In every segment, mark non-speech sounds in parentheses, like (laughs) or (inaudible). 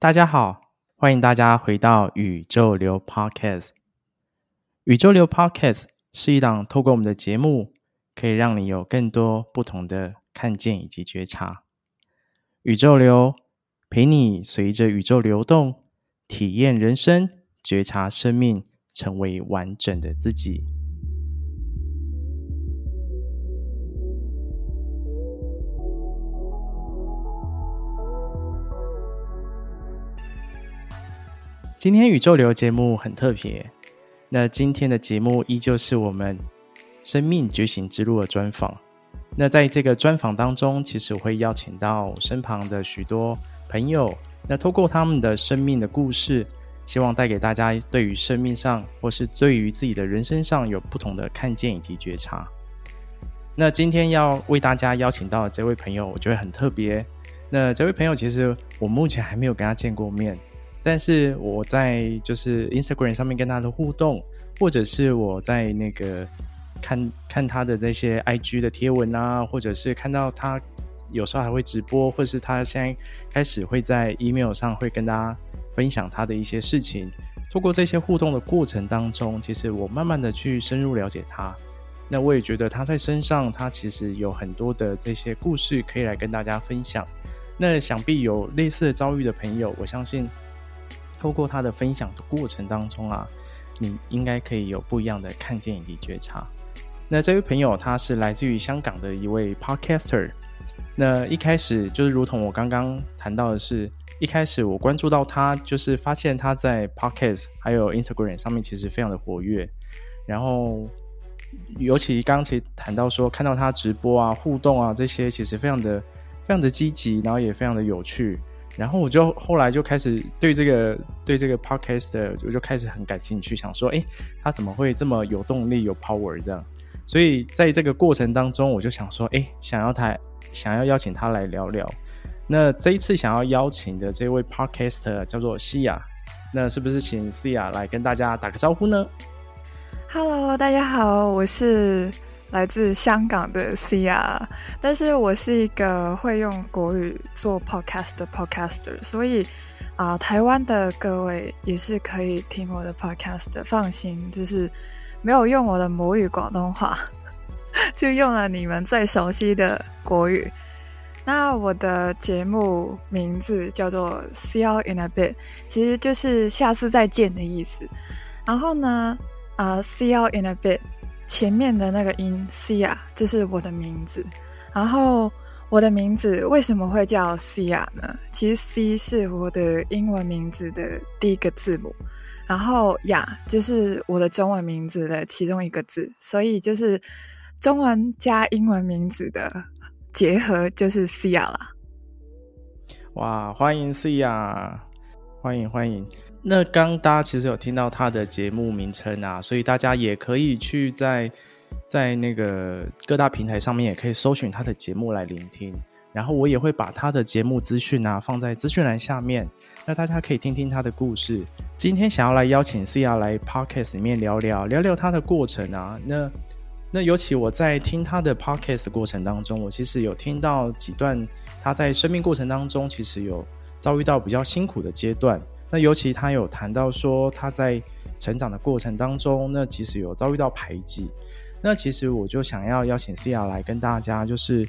大家好，欢迎大家回到宇宙流 Podcast。宇宙流 Podcast 是一档透过我们的节目，可以让你有更多不同的看见以及觉察。宇宙流陪你随着宇宙流动，体验人生，觉察生命，成为完整的自己。今天宇宙流节目很特别，那今天的节目依旧是我们生命觉醒之路的专访。那在这个专访当中，其实我会邀请到身旁的许多朋友，那透过他们的生命的故事，希望带给大家对于生命上或是对于自己的人生上有不同的看见以及觉察。那今天要为大家邀请到的这位朋友，我觉得很特别。那这位朋友其实我目前还没有跟他见过面。但是我在就是 Instagram 上面跟他的互动，或者是我在那个看看他的那些 IG 的贴文啊，或者是看到他有时候还会直播，或者是他现在开始会在 email 上会跟大家分享他的一些事情。透过这些互动的过程当中，其实我慢慢的去深入了解他。那我也觉得他在身上，他其实有很多的这些故事可以来跟大家分享。那想必有类似遭遇的朋友，我相信。透过他的分享的过程当中啊，你应该可以有不一样的看见以及觉察。那这位朋友他是来自于香港的一位 podcaster。那一开始就是如同我刚刚谈到的是，一开始我关注到他，就是发现他在 podcast 还有 Instagram 上面其实非常的活跃。然后尤其刚刚其谈到说，看到他直播啊、互动啊这些，其实非常的非常的积极，然后也非常的有趣。然后我就后来就开始对这个对这个 podcast 的我就开始很感兴趣，想说，哎，他怎么会这么有动力、有 power 这样？所以在这个过程当中，我就想说，哎，想要他，想要邀请他来聊聊。那这一次想要邀请的这位 podcast 叫做西亚，那是不是请西亚来跟大家打个招呼呢？Hello，大家好，我是。来自香港的 CR，但是我是一个会用国语做 podcast 的 podcaster，所以啊、台湾的各位也是可以听我的 podcast 的，放心，就是没有用我的母语广东话，(laughs) 就用了你们最熟悉的国语。那我的节目名字叫做 See you in a bit，其实就是下次再见的意思。然后呢，啊、See you in a bit。前面的那个音 Cia 就是我的名字，然后我的名字为什么会叫 Cia 呢？其实 C 是我的英文名字的第一个字母，然后雅就是我的中文名字的其中一个字，所以就是中文加英文名字的结合就是 Cia 啦。哇，欢迎 Cia，欢迎欢迎。那刚大家其实有听到他的节目名称啊，所以大家也可以去在在那个各大平台上面也可以搜寻他的节目来聆听。然后我也会把他的节目资讯啊放在资讯栏下面，那大家可以听听他的故事。今天想要来邀请 Cia 来 Podcast 里面聊聊聊聊他的过程啊。那那尤其我在听他的 Podcast 的过程当中，我其实有听到几段他在生命过程当中其实有遭遇到比较辛苦的阶段。那尤其他有谈到说他在成长的过程当中，那其实有遭遇到排挤。那其实我就想要邀请 Cia 来跟大家，就是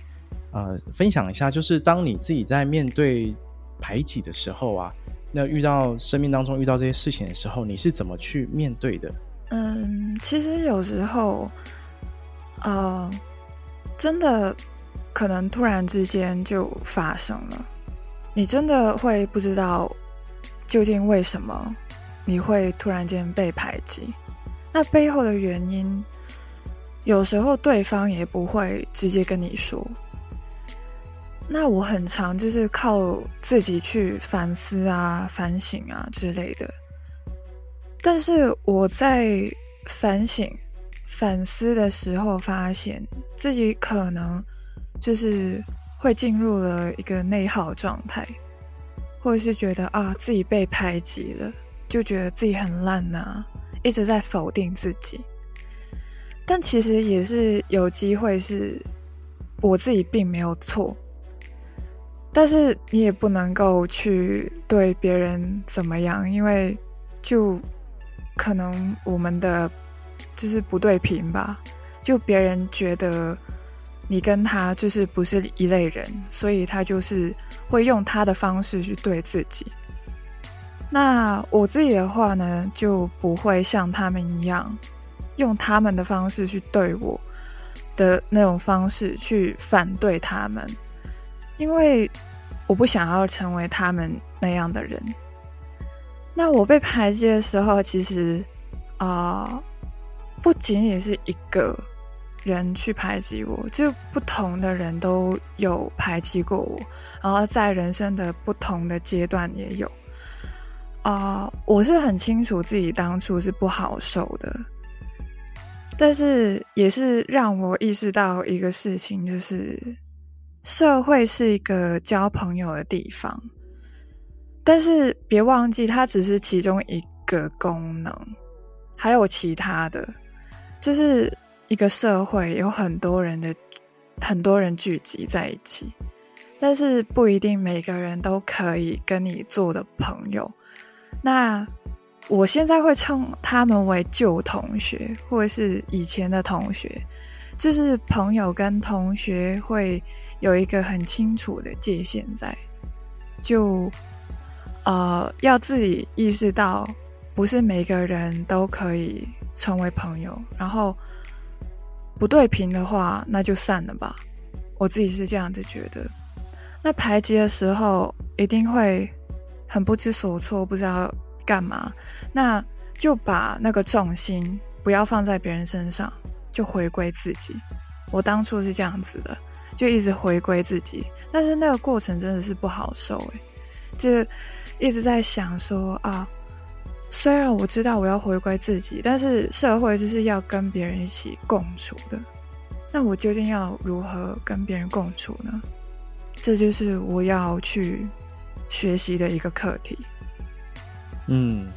呃分享一下，就是当你自己在面对排挤的时候啊，那遇到生命当中遇到这些事情的时候，你是怎么去面对的？嗯，其实有时候，呃，真的可能突然之间就发生了，你真的会不知道。究竟为什么你会突然间被排挤？那背后的原因，有时候对方也不会直接跟你说。那我很常就是靠自己去反思啊、反省啊之类的。但是我在反省、反思的时候，发现自己可能就是会进入了一个内耗状态。或者是觉得啊自己被排挤了，就觉得自己很烂呐、啊，一直在否定自己。但其实也是有机会是我自己并没有错，但是你也不能够去对别人怎么样，因为就可能我们的就是不对频吧，就别人觉得你跟他就是不是一类人，所以他就是会用他的方式去对自己。那我自己的话呢，就不会像他们一样，用他们的方式去对我的那种方式去反对他们，因为我不想要成为他们那样的人。那我被排挤的时候，其实啊、不仅仅是一个人去排挤我，就不同的人都有排挤过我，然后在人生的不同的阶段也有。啊我是很清楚自己当初是不好受的，但是也是让我意识到一个事情，就是社会是一个交朋友的地方，但是别忘记它只是其中一个功能，还有其他的，就是一个社会有很多人的很多人聚集在一起，但是不一定每个人都可以跟你做的朋友。那我现在会称他们为旧同学，或者是以前的同学，就是朋友跟同学会有一个很清楚的界限在，就呃要自己意识到，不是每个人都可以成为朋友，然后不对频的话，那就散了吧。我自己是这样子觉得。那排挤的时候，一定会。很不知所措，不知道干嘛，那就把那个重心不要放在别人身上，就回归自己。我当初是这样子的，就一直回归自己，但是那个过程真的是不好受诶，就一直在想说啊，虽然我知道我要回归自己，但是社会就是要跟别人一起共处的，那我究竟要如何跟别人共处呢？这就是我要去。学习的一个课题。嗯，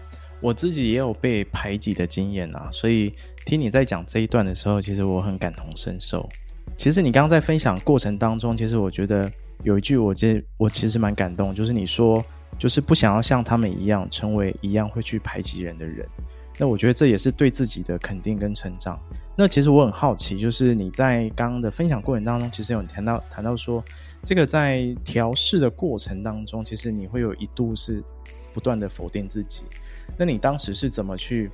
我自己也有被排挤的经验啊，所以听你在讲这一段的时候，其实我很感同身受。其实你刚刚在分享过程当中，其实我觉得有一句我这我其实蛮感动，就是你说就是不想要像他们一样成为一样会去排挤人的人。那我觉得这也是对自己的肯定跟成长。那其实我很好奇，就是你在刚刚的分享过程当中，其实有谈到谈到说。这个在调试的过程当中，其实你会有一度是不断的否定自己。那你当时是怎么去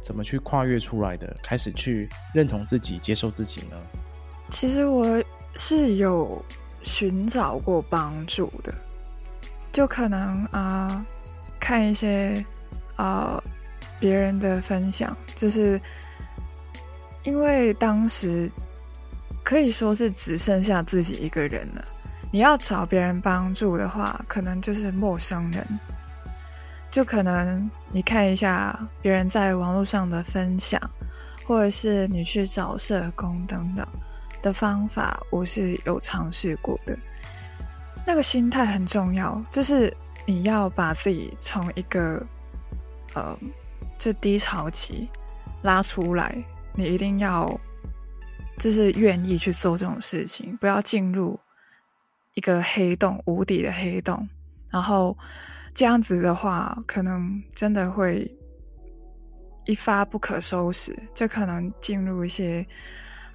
怎么去跨越出来的？开始去认同自己、接受自己呢？其实我是有寻找过帮助的，就可能啊、看一些啊、别人的分享，就是因为当时可以说是只剩下自己一个人了。你要找别人帮助的话，可能就是陌生人，就可能你看一下别人在网络上的分享，或者是你去找社工等等的方法，我是有尝试过的。那个心态很重要，就是你要把自己从一个呃就低潮期拉出来，你一定要就是愿意去做这种事情，不要进入。一个黑洞，无底的黑洞，然后这样子的话，可能真的会一发不可收拾，就可能进入一些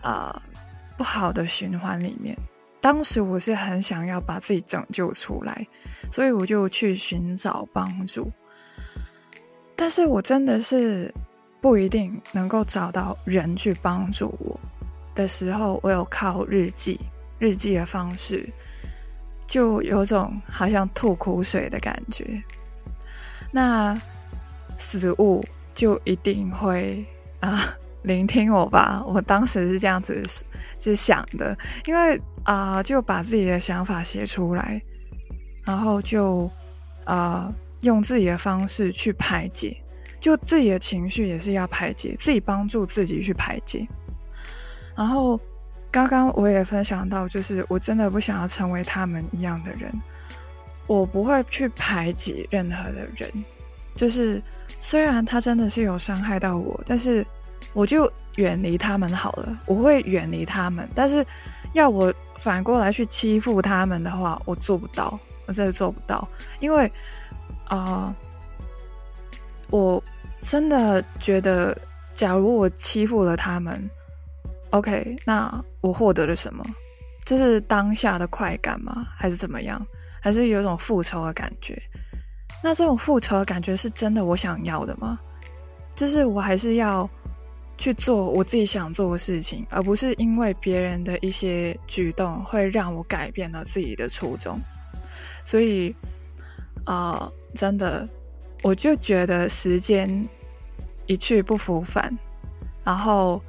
啊、不好的循环里面。当时我是很想要把自己拯救出来，所以我就去寻找帮助。但是我真的是不一定能够找到人去帮助我的时候，我有靠日记，日记的方式。就有种好像吐苦水的感觉，那死物就一定会啊聆听我吧？我当时是这样子是想的，因为啊就把自己的想法写出来，然后就啊用自己的方式去排解，就自己的情绪也是要排解，自己帮助自己去排解，然后。刚刚我也分享到，就是我真的不想要成为他们一样的人，我不会去排挤任何的人，就是虽然他真的是有伤害到我，但是我就远离他们好了，我会远离他们，但是要我反过来去欺负他们的话，我做不到，我真的做不到，因为啊、我真的觉得，假如我欺负了他们，OK，那我获得了什么？就是当下的快感吗？还是怎么样？还是有种复仇的感觉？那这种复仇的感觉是真的我想要的吗？就是我还是要去做我自己想做的事情，而不是因为别人的一些举动会让我改变了自己的初衷。所以，啊、呃，真的，我就觉得时间一去不复返，然后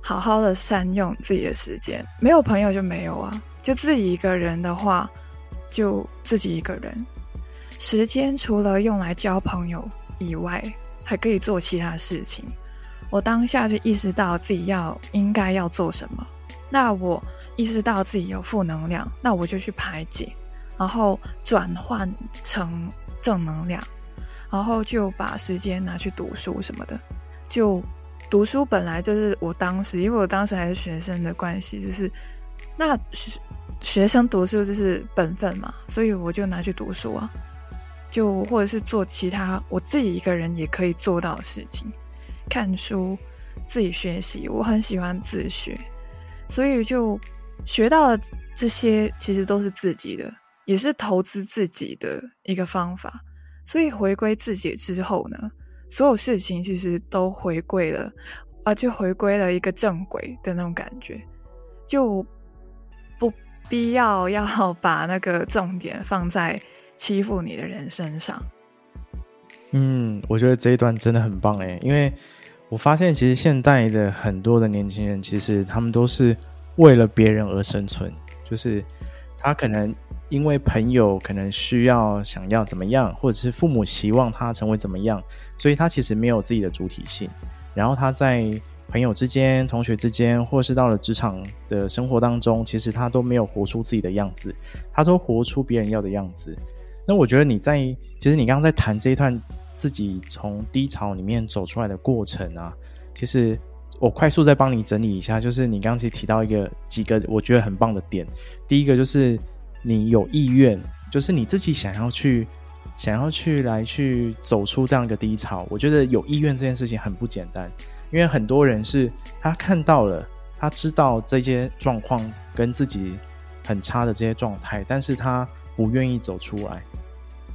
好好的善用自己的时间。没有朋友就没有啊，就自己一个人的话，就自己一个人。时间除了用来交朋友以外，还可以做其他事情。我当下就意识到自己要应该要做什么。那我意识到自己有负能量，那我就去排解，然后转换成正能量，然后就把时间拿去读书什么的。就读书本来就是我当时，因为我当时还是学生的关系，就是那学生读书就是本分嘛，所以我就拿去读书啊。就或者是做其他我自己一个人也可以做到的事情，看书、自己学习，我很喜欢自学，所以就学到了这些其实都是自己的，也是投资自己的一个方法。所以回归自己之后呢，所有事情其实都回归了啊，就回归了一个正轨的那种感觉，就不必要要把那个重点放在。欺负你的人身上，嗯，我觉得这一段真的很棒诶，因为我发现其实现代的很多的年轻人，其实他们都是为了别人而生存，就是他可能因为朋友可能需要想要怎么样，或者是父母希望他成为怎么样，所以他其实没有自己的主体性，然后他在朋友之间、同学之间，或是到了职场的生活当中，其实他都没有活出自己的样子，他都活出别人要的样子。那我觉得你在，其实你刚刚在谈这一段自己从低潮里面走出来的过程啊，其实我快速再帮你整理一下，就是你刚刚其实提到一个几个我觉得很棒的点。第一个就是你有意愿，就是你自己想要去，想要去来去走出这样一个低潮。我觉得有意愿这件事情很不简单，因为很多人是他看到了，他知道这些状况跟自己很差的这些状态，但是他不愿意走出来。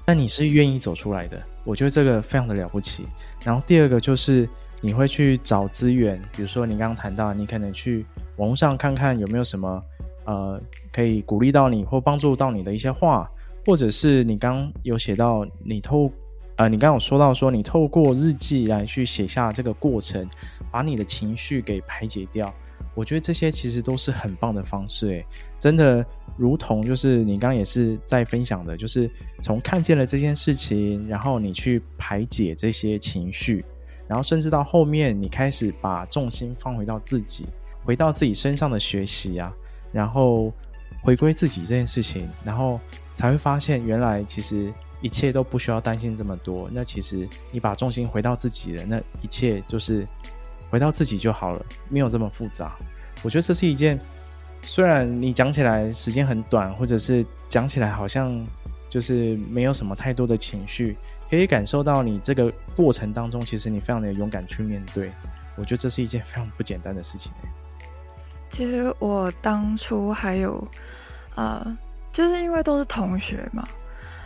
那你是愿意走出来的，我觉得这个非常的了不起。然后第二个就是你会去找资源，比如说你刚刚谈到，你可能去网络上看看有没有什么呃可以鼓励到你或帮助到你的一些话，或者是你刚有写到你透呃你刚有说到说你透过日记来去写下这个过程，把你的情绪给排解掉。我觉得这些其实都是很棒的方式，诶，真的如同就是你刚刚也是在分享的，就是从看见了这件事情，然后你去排解这些情绪，然后甚至到后面你开始把重心放回到自己，回到自己身上的学习啊，然后回归自己这件事情，然后才会发现原来其实一切都不需要担心这么多。那其实你把重心回到自己了，那一切就是。回到自己就好了，没有这么复杂。我觉得这是一件，虽然你讲起来时间很短，或者是讲起来好像就是没有什么太多的情绪，可以感受到你这个过程当中，其实你非常的勇敢去面对。我觉得这是一件非常不简单的事情。其实我当初还有，呃，就是因为都是同学嘛，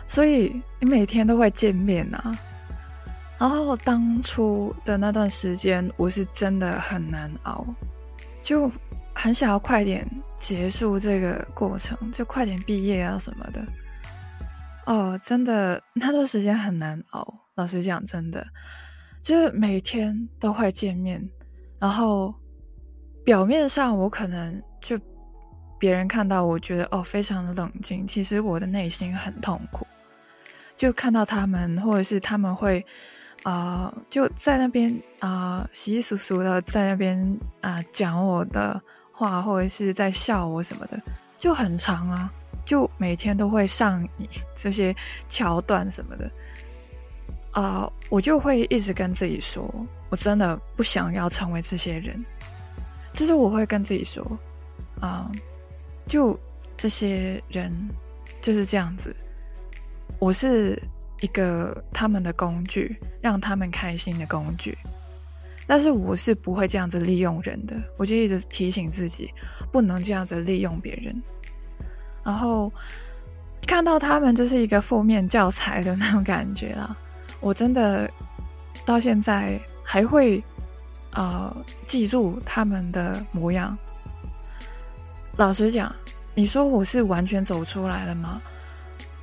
所以你每天都会见面啊。然后当初的那段时间，我是真的很难熬，就很想要快点结束这个过程，就快点毕业啊什么的。哦，真的那段时间很难熬。老实讲，真的就是每天都会见面，然后表面上我可能就别人看到我觉得哦非常的冷静，其实我的内心很痛苦。就看到他们，或者是他们会。啊、就在那边啊，呃、稀稀疏疏的在那边啊讲我的话，或者是在笑我什么的，就很长啊，就每天都会上这些桥段什么的。啊、我就会一直跟自己说，我真的不想要成为这些人。就是我会跟自己说，啊、就这些人就是这样子，我是一个他们的工具，让他们开心的工具。但是我是不会这样子利用人的，我就一直提醒自己，不能这样子利用别人。然后看到他们就是一个负面教材的那种感觉啦，我真的到现在还会呃记住他们的模样。老实讲，你说我是完全走出来了吗？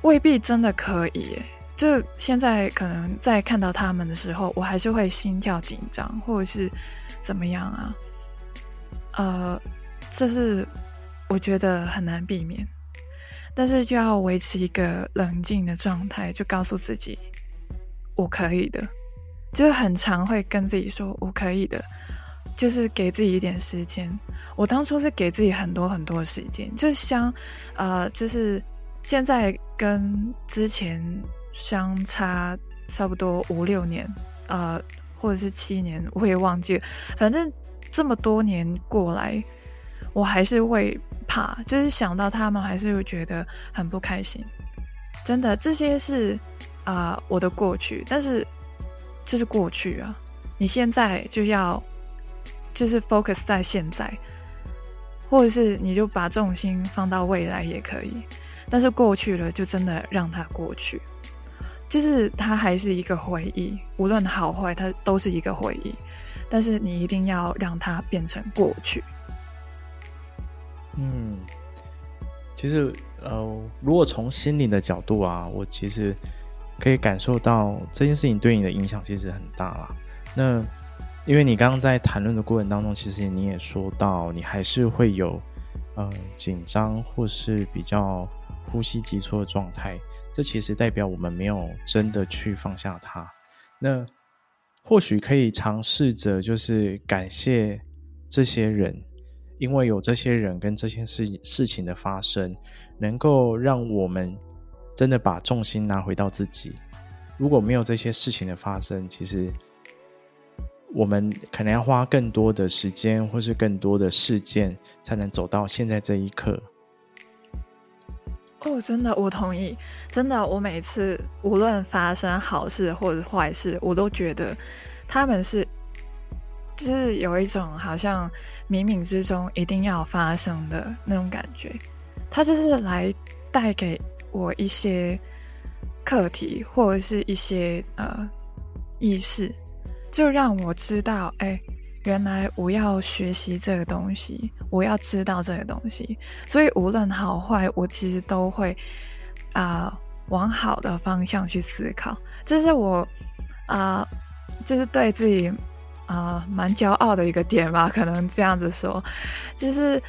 未必真的可以。就现在可能在看到他们的时候，我还是会心跳紧张，或者是怎么样啊？呃，这是我觉得很难避免，但是就要维持一个冷静的状态，就告诉自己我可以的，就是很常会跟自己说我可以的，就是给自己一点时间。我当初是给自己很多很多的时间，就像呃，就是现在跟之前。相差差不多五六年，呃，或者是七年，我也忘记了。反正这么多年过来，我还是会怕，就是想到他们，还是会觉得很不开心。真的，这些是啊、我的过去，但是这是过去啊。你现在就要就是 focus 在现在，或者是你就把重心放到未来也可以。但是过去了，就真的让它过去。就是它还是一个回忆，无论好坏，它都是一个回忆。但是你一定要让它变成过去。嗯，其实呃，如果从心灵的角度啊，我其实可以感受到这件事情对你的影响其实很大啦。那因为你刚刚在谈论的过程当中，其实你也说到，你还是会有呃紧张或是比较呼吸急促的状态。这其实代表我们没有真的去放下它。那或许可以尝试着，就是感谢这些人，因为有这些人跟这些事事情的发生，能够让我们真的把重心拿回到自己。如果没有这些事情的发生，其实我们可能要花更多的时间，或是更多的事件，才能走到现在这一刻。哦，真的，我同意。真的，我每次无论发生好事或者坏事，我都觉得他们是，就是有一种好像冥冥之中一定要发生的那种感觉。他就是来带给我一些课题，或者是一些呃意识，就让我知道，哎。原来我要学习这个东西，我要知道这个东西，所以无论好坏，我其实都会啊、往好的方向去思考。这是我啊、呃，就是对自己啊、呃、蛮骄傲的一个点吧，可能这样子说，就是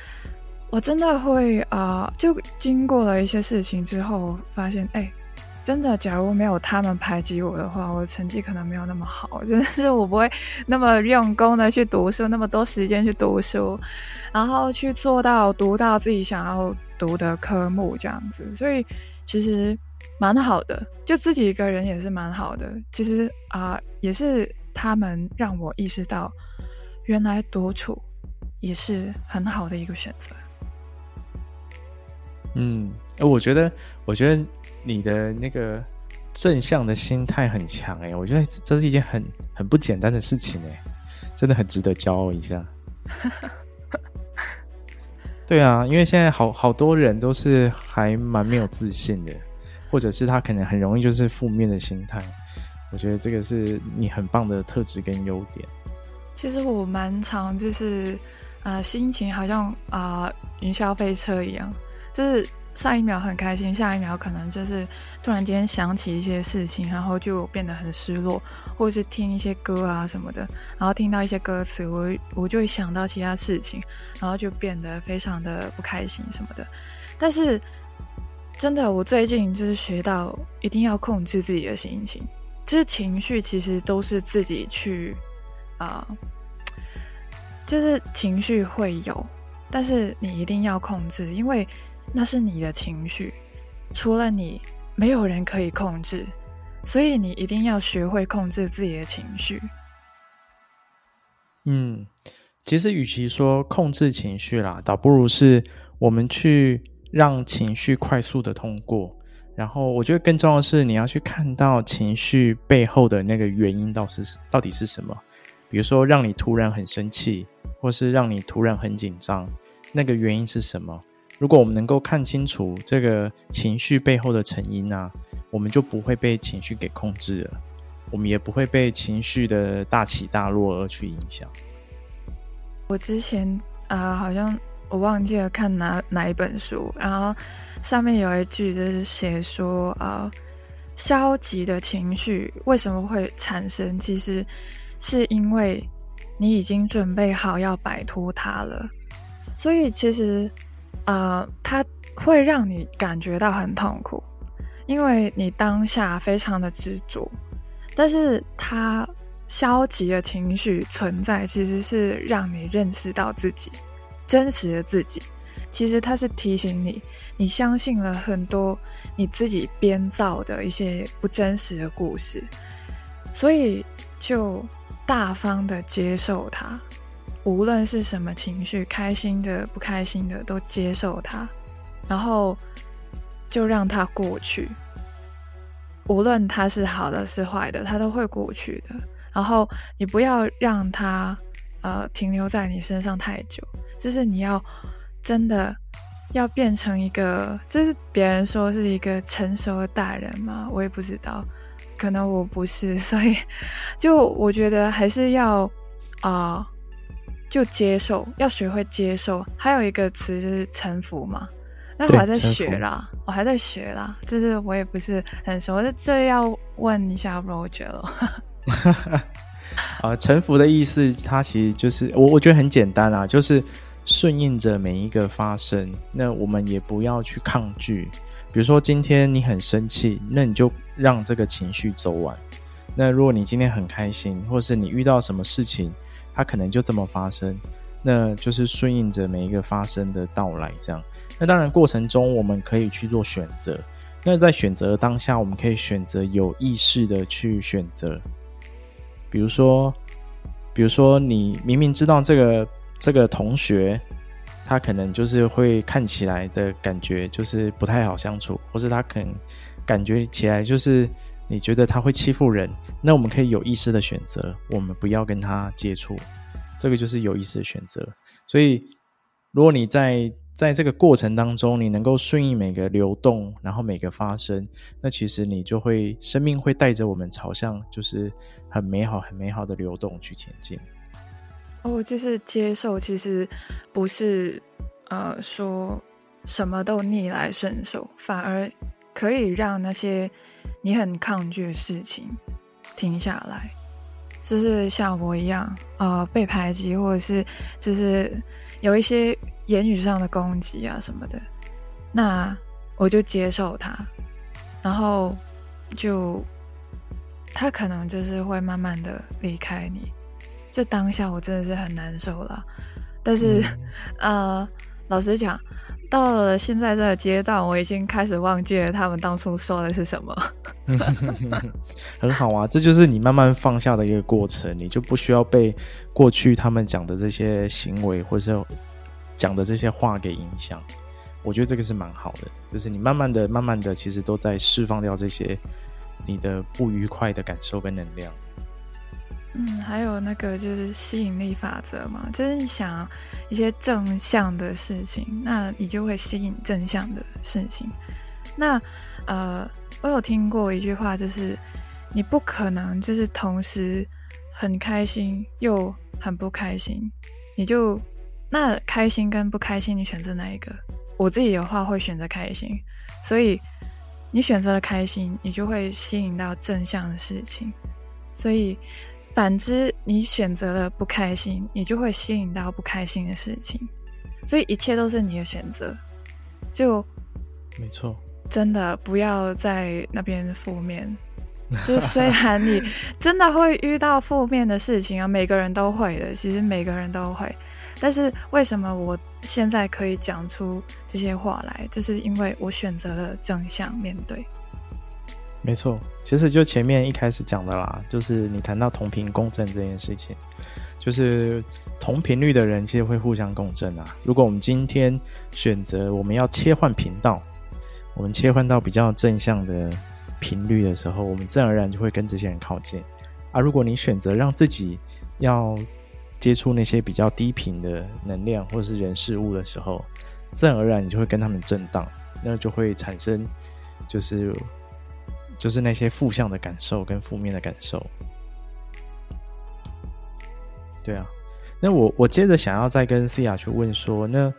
我真的会啊、就经过了一些事情之后，发现哎。真的，假如没有他们排挤我的话，我的成绩可能没有那么好。(laughs) 真的是我不会那么用功的去读书，那么多时间去读书，然后去做到读到自己想要读的科目这样子。所以其实蛮好的，就自己一个人也是蛮好的。其实啊、也是他们让我意识到，原来独处也是很好的一个选择。嗯，我觉得，我觉得。你的那个正向的心态很强哎，我觉得这是一件很很不简单的事情哎，真的很值得骄傲一下。(laughs) 对啊，因为现在好好多人都是还蛮没有自信的，或者是他可能很容易就是负面的心态。我觉得这个是你很棒的特质跟优点。其实我蛮常就是啊、呃，心情好像啊、呃、云霄飞车一样，就是。上一秒很开心，下一秒可能就是突然间想起一些事情，然后就变得很失落，或者是听一些歌啊什么的，然后听到一些歌词，我我就会想到其他事情，然后就变得非常的不开心什么的。但是真的，我最近就是学到一定要控制自己的心情，就是情绪其实都是自己去啊、就是情绪会有，但是你一定要控制，因为。那是你的情绪，除了你，没有人可以控制，所以你一定要学会控制自己的情绪。嗯，其实与其说控制情绪啦，倒不如是我们去让情绪快速的通过。然后我觉得更重要的是，你要去看到情绪背后的那个原因到是到底是什么。比如说，让你突然很生气，或是让你突然很紧张，那个原因是什么？如果我们能够看清楚这个情绪背后的成因啊，我们就不会被情绪给控制了，我们也不会被情绪的大起大落而去影响。我之前啊、呃，好像我忘记了看哪哪一本书，然后上面有一句就是写说，啊、消极的情绪为什么会产生？其实是因为你已经准备好要摆脱它了，所以其实、呃，它会让你感觉到很痛苦，因为你当下非常的执着，但是它。消极的情绪存在，其实是让你认识到自己真实的自己。其实它是提醒你，你相信了很多你自己编造的一些不真实的故事，所以就大方的接受它，无论是什么情绪，开心的、不开心的，都接受它，然后就让它过去。无论它是好的是坏的，它都会过去的。然后你不要让它，呃，停留在你身上太久。就是你要真的要变成一个，就是别人说是一个成熟的大人嘛，我也不知道，可能我不是，所以就我觉得还是要啊、就接受，要学会接受。还有一个词就是臣服嘛，那我还在学啦，我还在学啦，就是我也不是很熟，这这要问一下 Roger 了。啊，(laughs) 臣服的意思，它其实就是我，我觉得很简单啊，就是顺应着每一个发生。那我们也不要去抗拒。比如说今天你很生气，那你就让这个情绪走完。那如果你今天很开心，或是你遇到什么事情，它可能就这么发生，那就是顺应着每一个发生的到来。这样，那当然过程中我们可以去做选择。那在选择当下，我们可以选择有意识的去选择。比如说，比如说，你明明知道这个这个同学，他可能就是会看起来的感觉就是不太好相处，或是他可能感觉起来就是你觉得他会欺负人，那我们可以有意识的选择，我们不要跟他接触，这个就是有意识的选择。所以，如果你在在这个过程当中，你能够顺应每个流动，然后每个发生，那其实你就会生命会带着我们朝向就是很美好、很美好的流动去前进。哦，就是接受，其实不是呃说什么都逆来顺受，反而可以让那些你很抗拒的事情停下来，就是像我一样，呃，被排挤，或者是就是有一些。言语上的攻击啊什么的，那我就接受他，然后就他可能就是会慢慢的离开你，就当下我真的是很难受了。但是，嗯、(laughs) 呃，老实讲，到了现在这个阶段，我已经开始忘记了他们当初说的是什么。(laughs) 很好啊，这就是你慢慢放下的一个过程，你就不需要被过去他们讲的这些行为或者是。讲的这些话给影响，我觉得这个是蛮好的，就是你慢慢的、慢慢的，其实都在释放掉这些你的不愉快的感受跟能量。嗯，还有那个就是吸引力法则嘛，就是你想一些正向的事情，那你就会吸引正向的事情。那呃，我有听过一句话，就是你不可能就是同时很开心又很不开心，你就。那开心跟不开心，你选择哪一个？我自己的话会选择开心，所以你选择了开心，你就会吸引到正向的事情。所以反之，你选择了不开心，你就会吸引到不开心的事情。所以一切都是你的选择，就没错。真的不要在那边负面。(laughs) 就虽然你真的会遇到负面的事情啊，每个人都会的，其实每个人都会。但是为什么我现在可以讲出这些话来？就是因为我选择了正向面对。没错，其实就前面一开始讲的啦，就是你谈到同频共振这件事情，就是同频率的人其实会互相共振啊。如果我们今天选择我们要切换频道，我们切换到比较正向的频率的时候，我们自然而然就会跟这些人靠近。啊，如果你选择让自己要接触那些比较低频的能量或是人事物的时候，自然而然你就会跟他们震荡，那就会产生就是就是那些负向的感受跟负面的感受。对啊，那我我接着想要再跟思雅去问说，那。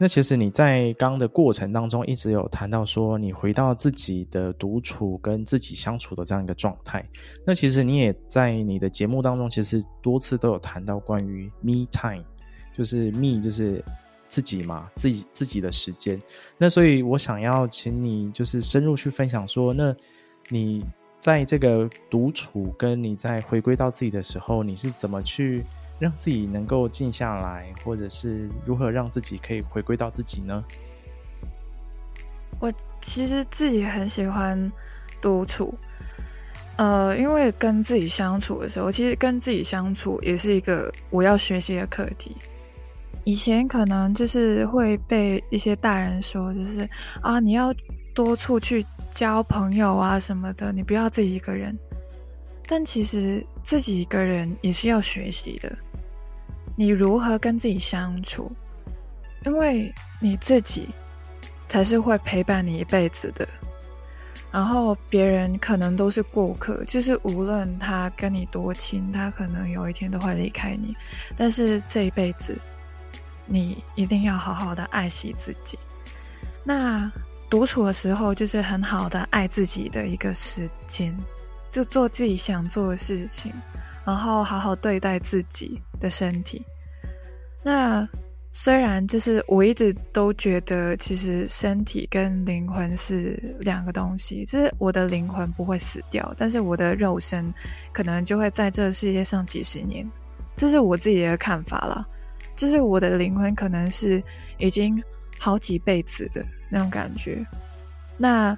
那其实你在刚的过程当中一直有谈到说，你回到自己的独处跟自己相处的这样一个状态。那其实你也在你的节目当中，其实多次都有谈到关于 me time，就是 me 就是自己嘛，自己自己的时间。那所以我想要请你就是深入去分享说，那你在这个独处跟你在回归到自己的时候，你是怎么去？让自己能够静下来，或者是如何让自己可以回归到自己呢？我其实自己很喜欢独处，呃，因为跟自己相处的时候，其实跟自己相处也是一个我要学习的课题。以前可能就是会被一些大人说，就是啊，你要多出去交朋友啊什么的，你不要自己一个人。但其实自己一个人也是要学习的。你如何跟自己相处？因为你自己才是会陪伴你一辈子的。然后别人可能都是过客，就是无论他跟你多亲，他可能有一天都会离开你。但是这一辈子，你一定要好好的爱惜自己。那独处的时候，就是很好的爱自己的一个时间，就做自己想做的事情。然后好好对待自己的身体。那虽然就是我一直都觉得，其实身体跟灵魂是两个东西，就是我的灵魂不会死掉，但是我的肉身可能就会在这世界上几十年，这是我自己的看法了。就是我的灵魂可能是已经好几辈子的那种感觉。那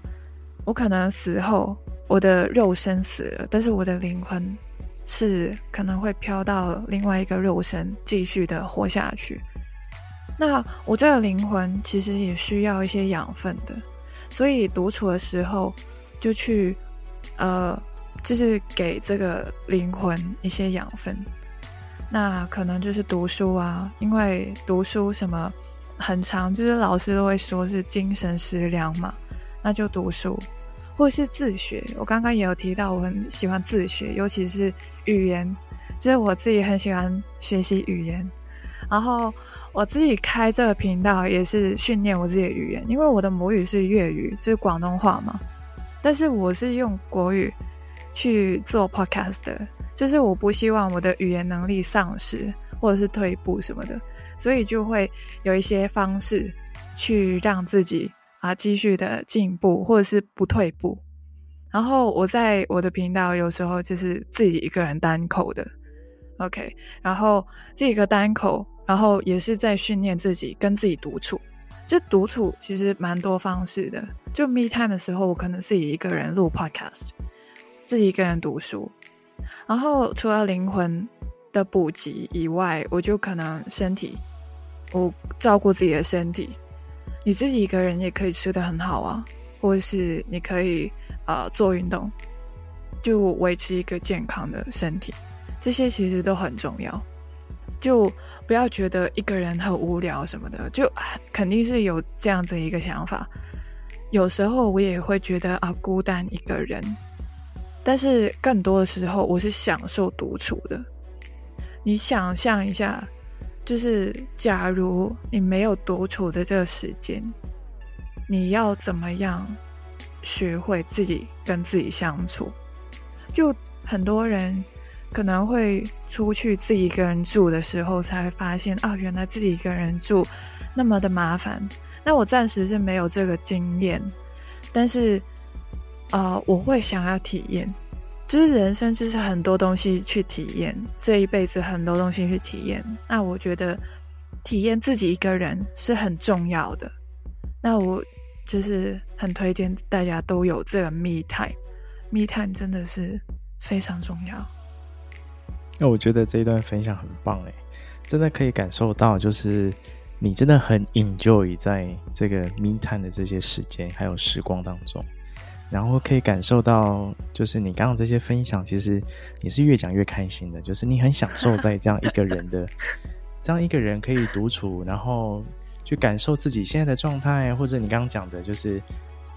我可能死后，我的肉身死了，但是我的灵魂。是可能会飘到另外一个肉身，继续的活下去。那我这个灵魂其实也需要一些养分的，所以独处的时候就去，呃，就是给这个灵魂一些养分。那可能就是读书啊，因为读书什么很长，就是老师都会说是精神食粮嘛，那就读书。或是自学，我刚刚也有提到，我很喜欢自学，尤其是语言，就是我自己很喜欢学习语言。然后我自己开这个频道也是训练我自己的语言，因为我的母语是粤语，就是广东话嘛。但是我是用国语去做 podcast 的，就是我不希望我的语言能力丧失或者是退步什么的，所以就会有一些方式去让自己。啊，继续的进步，或者是不退步。然后我在我的频道有时候就是自己一个人单口的，OK。然后这个单口，然后也是在训练自己跟自己独处。就独处其实蛮多方式的。就 me time 的时候，我可能自己一个人录 podcast，自己一个人读书。然后除了灵魂的补给以外，我就可能身体，我照顾自己的身体。你自己一个人也可以吃得很好啊，或者是你可以呃做运动，就维持一个健康的身体，这些其实都很重要。就不要觉得一个人很无聊什么的，就肯定是有这样子一个想法。有时候我也会觉得啊孤单一个人，但是更多的时候我是享受独处的。你想象一下。就是，假如你没有独处的这个时间，你要怎么样学会自己跟自己相处？就很多人可能会出去自己一个人住的时候，才发现啊，原来自己一个人住那么的麻烦。那我暂时是没有这个经验，但是啊、我会想要体验。就是人生，就是很多东西去体验，这一辈子很多东西去体验。那我觉得体验自己一个人是很重要的。那我就是很推荐大家都有这个 me time，me time 真的是非常重要。那我觉得这一段分享很棒诶，真的可以感受到，就是你真的很 enjoy 在这个 me time 的这些时间还有时光当中，然后可以感受到，就是你刚刚这些分享，其实你是越讲越开心的，就是你很享受在这样一个人的，(laughs) 这样一个人可以独处，然后去感受自己现在的状态，或者你刚刚讲的，就是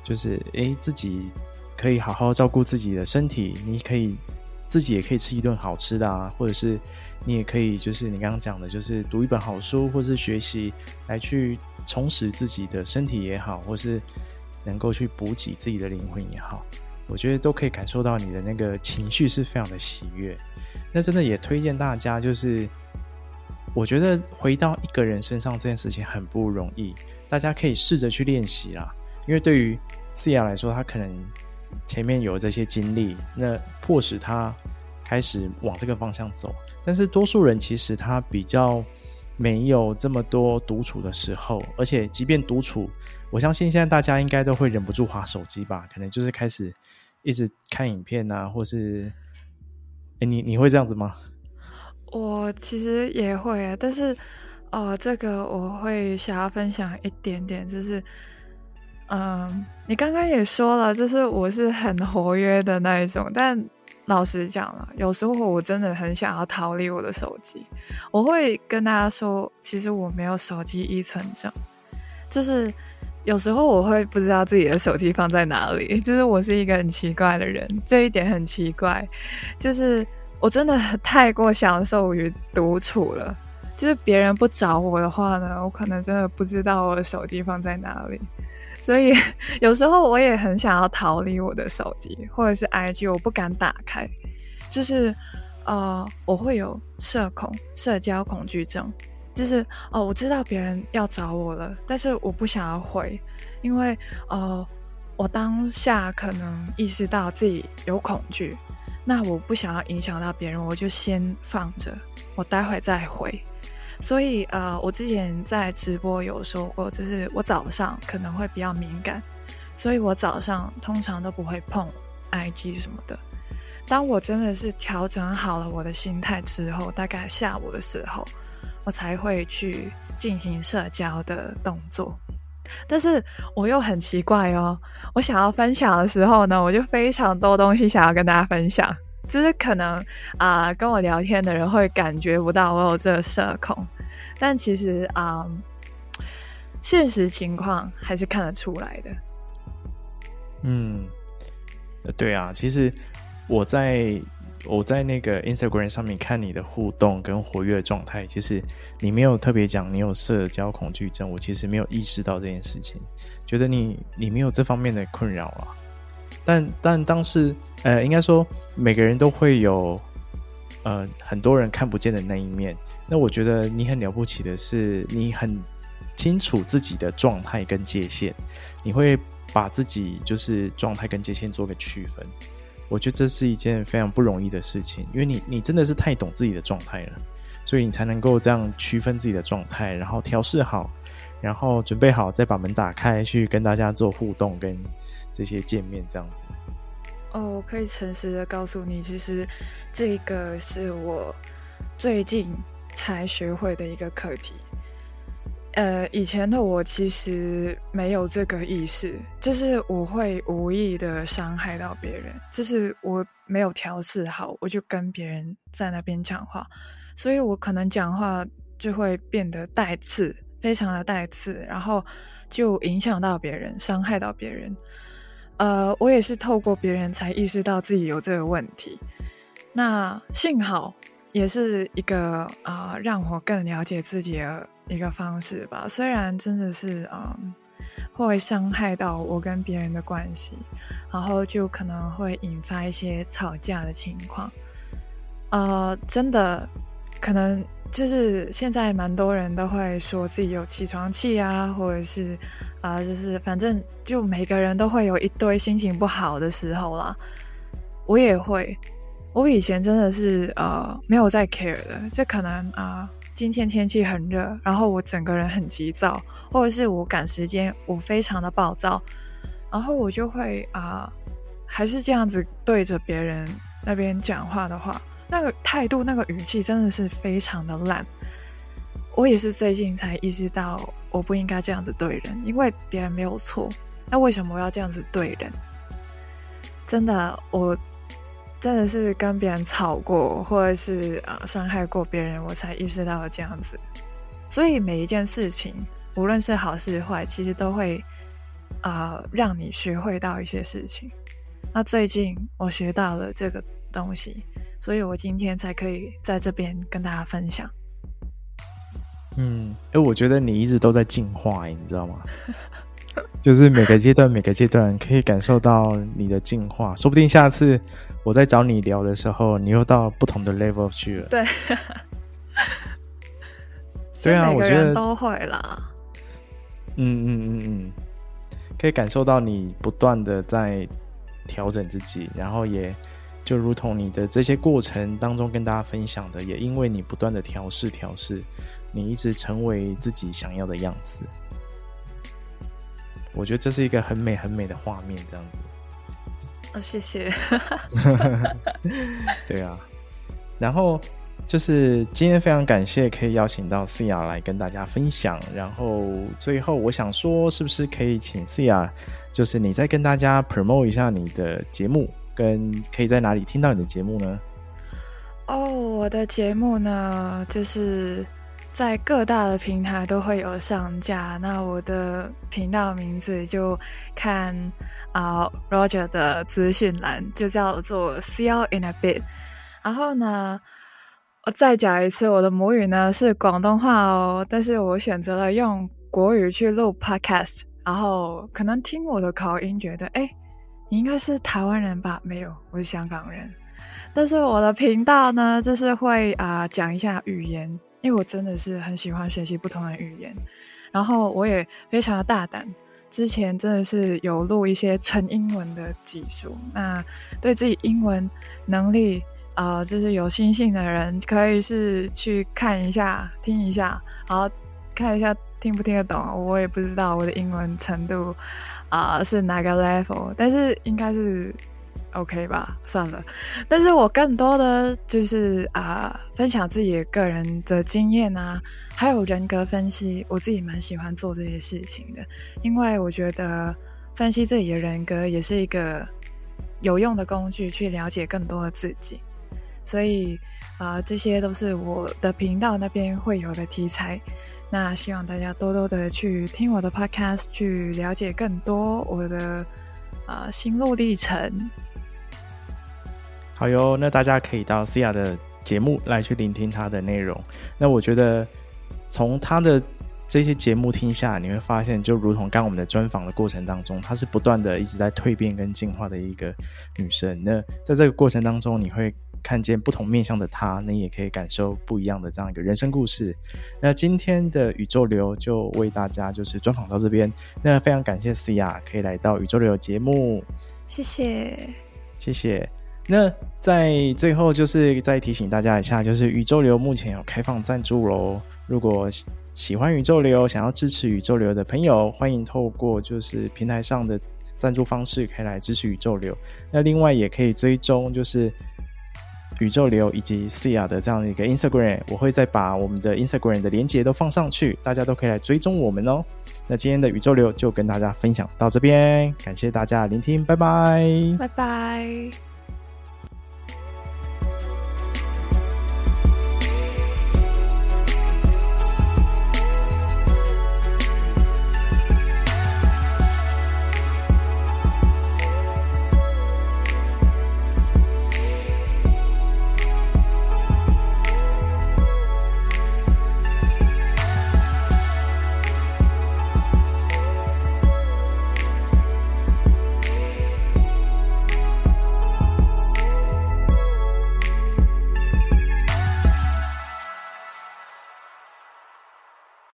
就是诶，自己可以好好照顾自己的身体，你可以。自己也可以吃一顿好吃的啊，或者是你也可以，就是你刚刚讲的，就是读一本好书，或是学习来去充实自己的身体也好，或是能够去补给自己的灵魂也好，我觉得都可以感受到你的那个情绪是非常的喜悦。那真的也推荐大家，就是我觉得回到一个人身上这件事情很不容易，大家可以试着去练习啦。因为对于 Sia 来说，他可能。前面有这些经历，那迫使他开始往这个方向走。但是多数人其实他比较没有这么多独处的时候，而且即便独处，我相信现在大家应该都会忍不住滑手机吧？可能就是开始一直看影片啊，或是……诶，你你会这样子吗？我其实也会，但是哦，这个我会想要分享一点点，就是。嗯，你刚刚也说了，就是我是很活跃的那一种，但老实讲了，有时候我真的很想要逃离我的手机。我会跟大家说，其实我没有手机依存症，就是有时候我会不知道自己的手机放在哪里，(laughs) 就是我是一个很奇怪的人，这一点很奇怪，就是我真的太过享受于独处了，就是别人不找我的话呢，我可能真的不知道我的手机放在哪里。所以 (laughs) 有时候我也很想要逃离我的手机或者是 IG，我不敢打开，就是呃，我会有社恐、社交恐惧症，就是哦，我知道别人要找我了，但是我不想要回，因为呃，我当下可能意识到自己有恐惧，那我不想要影响到别人，我就先放着，我待会再回。所以，呃，我之前在直播有说过，就是我早上可能会比较敏感，所以我早上通常都不会碰 IG 什么的。当我真的是调整好了我的心态之后，大概下午的时候，我才会去进行社交的动作。但是我又很奇怪哦，我想要分享的时候呢，我就非常多东西想要跟大家分享。就是可能啊、跟我聊天的人会感觉不到我有这个社恐，但其实啊、现实情况还是看得出来的。嗯，对啊，其实我在我在那个 Instagram 上面看你的互动跟活跃状态，其实你没有特别讲你有社交恐惧症，我其实没有意识到这件事情，觉得你你没有这方面的困扰啊。但但当时，呃，应该说每个人都会有，呃，很多人看不见的那一面。那我觉得你很了不起的是，你很清楚自己的状态跟界限，你会把自己就是状态跟界限做个区分。我觉得这是一件非常不容易的事情，因为你你真的是太懂自己的状态了，所以你才能够这样区分自己的状态，然后调试好，然后准备好再把门打开去跟大家做互动跟。这些见面这样子哦，我可以诚实的告诉你，其实这个是我最近才学会的一个课题。呃，以前的我其实没有这个意识，就是我会无意的伤害到别人，就是我没有调试好，我就跟别人在那边讲话，所以我可能讲话就会变得带刺，非常的带刺，然后就影响到别人，伤害到别人。呃，我也是透过别人才意识到自己有这个问题。那幸好也是一个啊、让我更了解自己的一个方式吧。虽然真的是啊、呃，会伤害到我跟别人的关系，然后就可能会引发一些吵架的情况。呃，真的可能。就是现在蛮多人都会说自己有起床气啊，或者是啊、就是反正就每个人都会有一堆心情不好的时候啦。我也会，我以前真的是呃没有在 care 的，就可能啊、今天天气很热，然后我整个人很急躁，或者是我赶时间，我非常的暴躁，然后我就会啊、还是这样子对着别人那边讲话的话。那个态度、那个语气真的是非常的烂，我也是最近才意识到，我不应该这样子对人，因为别人没有错，那为什么我要这样子对人？真的，我真的是跟别人吵过，或者是啊伤害过别人，我才意识到了这样子。所以每一件事情，无论是好是坏，其实都会呃让你学会到一些事情。那最近我学到了这个东西，所以我今天才可以在这边跟大家分享。嗯，哎，我觉得你一直都在进化，你知道吗？(laughs) 就是每个阶段，每个阶段可以感受到你的进化。说不定下次我在找你聊的时候，你又到不同的 level 去了。对，(laughs) 对啊，我觉得都会啦。嗯嗯嗯嗯，可以感受到你不断的在调整自己，然后也就如同你的这些过程当中跟大家分享的，也因为你不断的调试调试。你一直成为自己想要的样子，我觉得这是一个很美很美的画面，这样子。啊、哦，谢谢。(laughs) 对啊，然后就是今天非常感谢可以邀请到 Sia 来跟大家分享，然后最后我想说，是不是可以请 Sia，就是你再跟大家 promote 一下你的节目，跟可以在哪里听到你的节目呢？哦，我的节目呢，就是。在各大的平台都会有上架。那我的频道名字就看啊、Roger 的资讯栏，就叫做 See You in a bit。然后呢，我再讲一次，我的母语呢是广东话哦，但是我选择了用国语去录 Podcast。然后可能听我的口音，觉得哎，你应该是台湾人吧？没有，我是香港人。但是我的频道呢，就是会啊、讲一下语言。因为我真的是很喜欢学习不同的语言，然后我也非常的大胆。之前真的是有录一些纯英文的技术，那对自己英文能力呃，就是有信心的人，可以是去看一下、听一下，然后看一下听不听得懂。我也不知道我的英文程度啊、是哪个 level，但是应该是。OK 吧，算了。但是我更多的就是啊、分享自己个人的经验啊，还有人格分析。我自己蛮喜欢做这些事情的，因为我觉得分析自己的人格也是一个有用的工具，去了解更多的自己。所以啊、这些都是我的频道那边会有的题材。那希望大家多多的去听我的 Podcast，去了解更多我的啊、心路历程。好哟，那大家可以到 Sia 的节目来去聆听他的内容。那我觉得从他的这些节目听下，你会发现，就如同刚我们的专访的过程当中，她是不断的一直在蜕变跟进化的一个女生。那在这个过程当中，你会看见不同面向的她，那也可以感受不一样的这样一个人生故事。那今天的宇宙流就为大家就是专访到这边。那非常感谢思雅可以来到宇宙流节目，谢谢，谢谢。那在最后，就是再提醒大家一下，就是宇宙流目前有开放赞助喽。如果喜欢宇宙流，想要支持宇宙流的朋友，欢迎透过就是平台上的赞助方式，可以来支持宇宙流。那另外也可以追踪，就是宇宙流以及 Sia 的这样的一个 Instagram，我会再把我们的 Instagram 的连接都放上去，大家都可以来追踪我们哦。那今天的宇宙流就跟大家分享到这边，感谢大家聆听，拜拜，拜拜。